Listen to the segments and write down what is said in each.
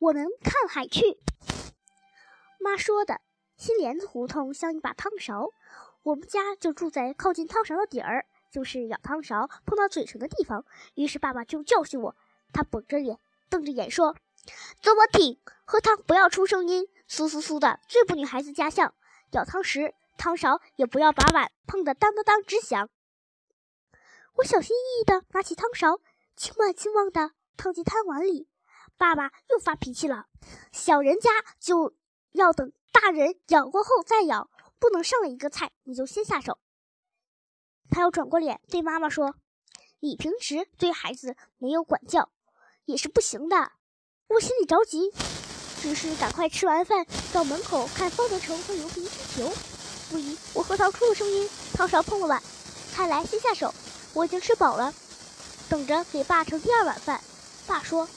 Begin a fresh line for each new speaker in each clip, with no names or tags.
我们看海去。妈说的，新帘子胡同像一把汤勺，我们家就住在靠近汤勺的底儿，就是舀汤勺碰到嘴唇的地方。于是爸爸就教训我，他绷着脸，瞪着眼说：“给我听，喝汤不要出声音，酥酥酥的，最不女孩子家相。舀汤时，汤勺也不要把碗碰得当当当直响。”我小心翼翼地拿起汤勺，轻慢轻忘地烫进汤碗里。爸爸又发脾气了，小人家就要等大人咬过后再咬，不能上了一个菜你就先下手。他又转过脸对妈妈说：“你平时对孩子没有管教，也是不行的。”我心里着急，只是赶快吃完饭到门口看方德成和刘冰踢球。不一，我喝汤出了声音，汤勺碰了碗，看来先下手。我已经吃饱了，等着给爸盛第二碗饭。爸说。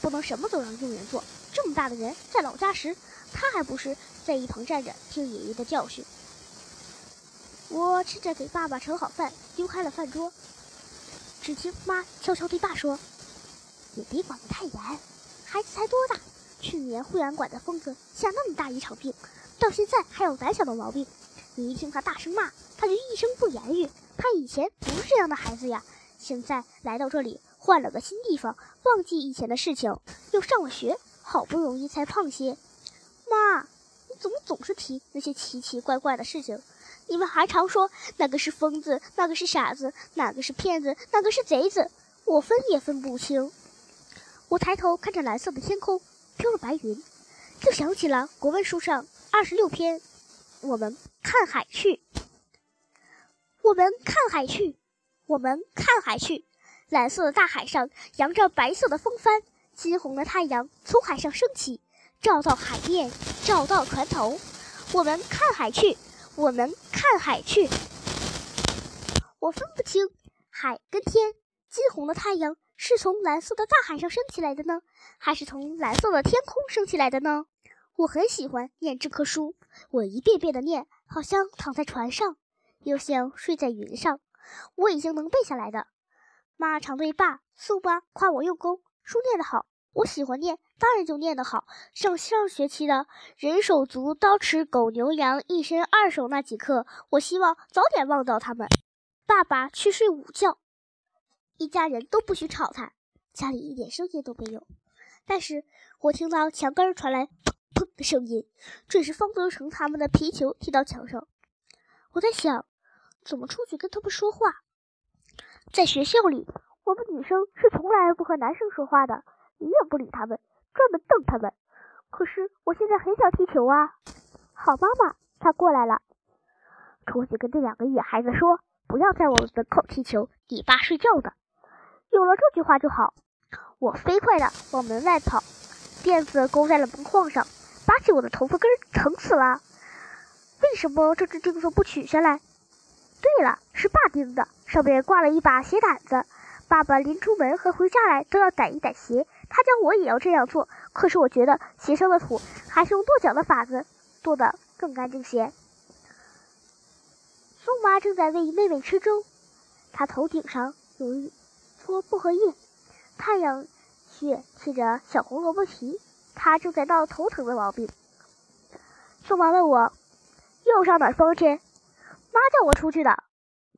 不能什么都让佣人做。这么大的人，在老家时，他还不是在一旁站着听爷爷的教训。我吃着给爸爸盛好饭，丢开了饭桌。只听妈悄悄对爸说：“也别管得太严，孩子才多大？去年惠安馆的疯子下那么大一场病，到现在还有胆小的毛病。你一听他大声骂，他就一声不言语。他以前不是这样的孩子呀，现在来到这里。”换了个新地方，忘记以前的事情，又上了学，好不容易才胖些。妈，你怎么总是提那些奇奇怪怪的事情？你们还常说那个是疯子，那个是傻子，哪个是骗子，哪个是贼子，我分也分不清。我抬头看着蓝色的天空，飘着白云，就想起了国文书上二十六篇。我们看海去，我们看海去，我们看海去。蓝色的大海上扬着白色的风帆，金红的太阳从海上升起，照到海面，照到船头。我们看海去，我们看海去。我分不清海跟天，金红的太阳是从蓝色的大海上升起来的呢，还是从蓝色的天空升起来的呢？我很喜欢念这棵书，我一遍遍的念，好像躺在船上，又像睡在云上。我已经能背下来的。妈常对爸、宋妈夸我用功，书念得好。我喜欢念，当然就念得好。上上学期的人手足、刀持狗牛羊，一身二手那几课，我希望早点忘掉他们。爸爸去睡午觉，一家人都不许吵他，家里一点声音都没有。但是我听到墙根传来砰砰的声音，这是方德成他们的皮球踢到墙上。我在想，怎么出去跟他们说话？在学校里，我们女生是从来不和男生说话的，永远不理他们，专门瞪他们。可是我现在很想踢球啊！好妈妈，他过来了，出去跟这两个野孩子说，不要在我们门口踢球，你爸睡觉的。有了这句话就好。我飞快地往门外跑，辫子勾在了门框上，拔起我的头发根，疼死了。为什么这只钉子不取下来？对了，是爸钉的。上面挂了一把鞋掸子，爸爸临出门和回家来都要掸一掸鞋。他教我也要这样做，可是我觉得鞋上的土还是用跺脚的法子跺得更干净些。宋妈正在喂妹妹吃粥，她头顶上有一撮薄荷叶，太阳穴贴着小红萝卜皮，她正在闹头疼的毛病。宋妈问我又上哪疯去？妈叫我出去的。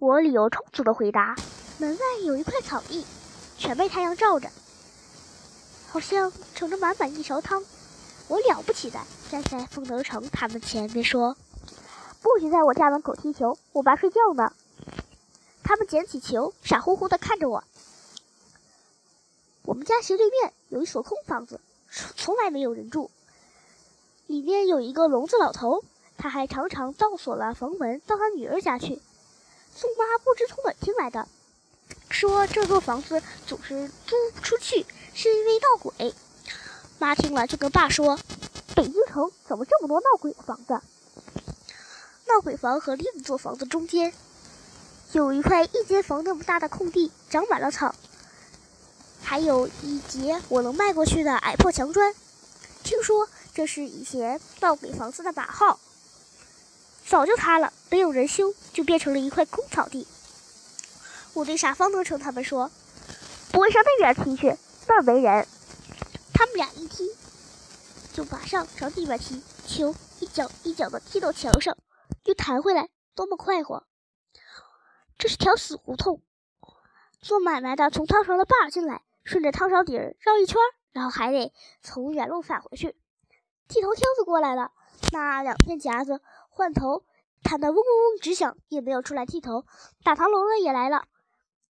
我理由充足的回答：“门外有一块草地，全被太阳照着，好像盛着满满一勺汤。我了不起的站在丰德成他们前面说：‘不许在我家门口踢球，我爸睡觉呢。’他们捡起球，傻乎乎的看着我。我们家斜对面有一所空房子，从来没有人住，里面有一个聋子老头，他还常常倒锁了房门到他女儿家去。”宋妈不知从哪听来的，说这座房子总是租不出去，是因为闹鬼。妈听了就跟爸说：“北京城怎么这么多闹鬼的房子？”闹鬼房和另一座房子中间有一块一间房那么大的空地，长满了草，还有一截我能迈过去的矮破墙砖。听说这是以前闹鬼房子的把号。早就塌了，没有人修，就变成了一块空草地。我对傻方德成他们说：“不会上那边踢去，那儿没人。”他们俩一踢，就马上朝地面踢球，一脚一脚的踢到墙上，又弹回来，多么快活！这是条死胡同，做买卖的从汤勺的把进来，顺着汤勺底儿绕一圈，然后还得从原路返回去。剃头挑子过来了，那两片夹子换头弹得嗡嗡嗡直响，也没有出来剃头。打糖楼的也来了，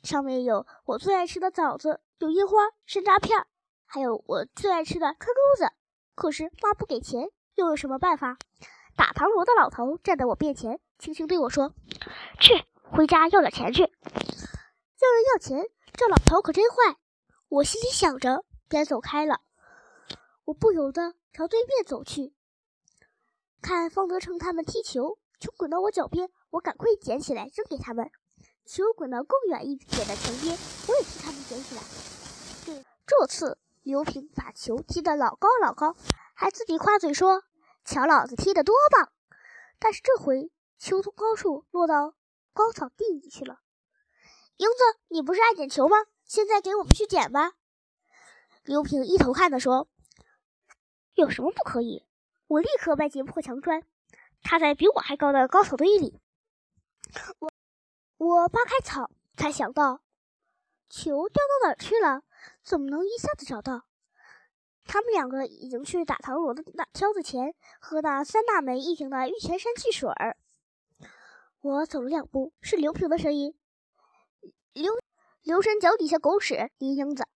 上面有我最爱吃的枣子，有樱花、山楂片，还有我最爱吃的串珠子。可是妈不给钱，又有什么办法？打糖楼的老头站在我面前，轻轻对我说：“去。”回家要点钱去，要人要钱，这老头可真坏。我心里想着，便走开了。我不由得朝对面走去，看方德成他们踢球，球滚到我脚边，我赶快捡起来扔给他们。球滚到更远一点的墙边，我也替他们捡起来。这这次刘平把球踢得老高老高，还自己夸嘴说：“瞧老子踢得多棒！”但是这回球从高处落到。高草地里去了。英子，你不是爱捡球吗？现在给我们去捡吧。刘平一头汗地说：“有什么不可以？”我立刻迈进破墙砖，踏在比我还高的高草堆里。我我扒开草，才想到球掉到哪儿去了？怎么能一下子找到？他们两个已经去打唐罗的那挑子前喝那三大枚一瓶的玉泉山汽水儿。我走了两步，是刘平的声音：“刘刘山脚底下狗屎，林英子。”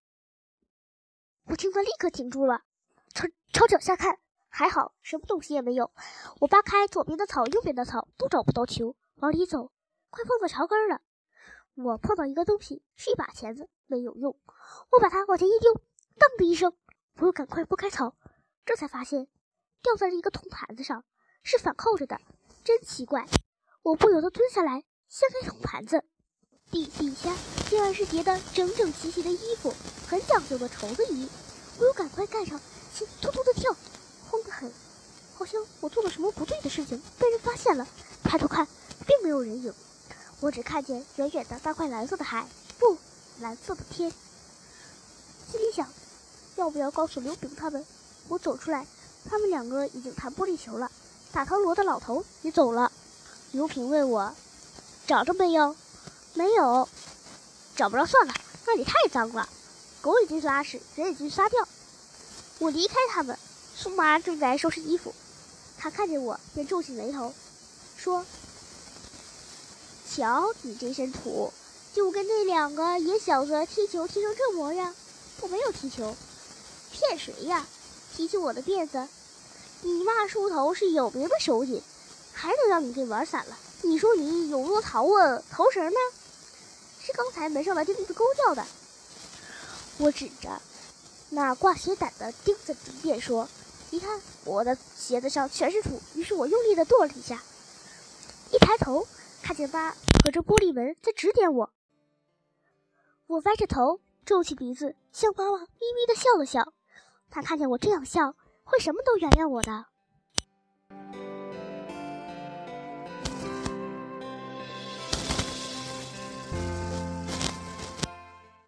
我听得立刻停住了，朝朝脚下看，还好什么东西也没有。我扒开左边的草，右边的草都找不到球，往里走，快碰到桥根了。我碰到一个东西，是一把钳子，没有用。我把它往前一丢，当的一声，我又赶快拨开草，这才发现掉在了一个铜盘子上，是反扣着的，真奇怪。我不由得蹲下来掀开铜盘子，底底下竟然是叠的整整齐齐的衣服，很讲究的绸子衣。我又赶快盖上，心突突的跳，好像我做了什么不对的事情，被人发现了。抬头看，并没有人影，我只看见远远的大块蓝色的海，不，蓝色的天。心里想，要不要告诉刘炳他们？我走出来，他们两个已经弹玻璃球了，打汤罗的老头也走了。刘平问我：“找着没有？没有，找不着算了，那里太脏了，狗已经拉屎，人也进去撒尿。”我离开他们，苏妈正在收拾衣服，他看见我便皱起眉头，说：“瞧你这身土，就跟那两个野小子踢球踢成这模样。我没有踢球，骗谁呀？提起我的辫子，你妈梳头是有名的手艺。”还能让你给玩散了？你说你有多淘啊？头绳呢？是刚才门上的钉子勾掉的。我指着那挂鞋胆的钉子便说：“你看，我的鞋子上全是土。”于是我用力的跺了一下，一抬头看见妈隔着玻璃门在指点我。我歪着头，皱起鼻子，向妈妈咪咪的笑了笑。她看见我这样笑，会什么都原谅我的。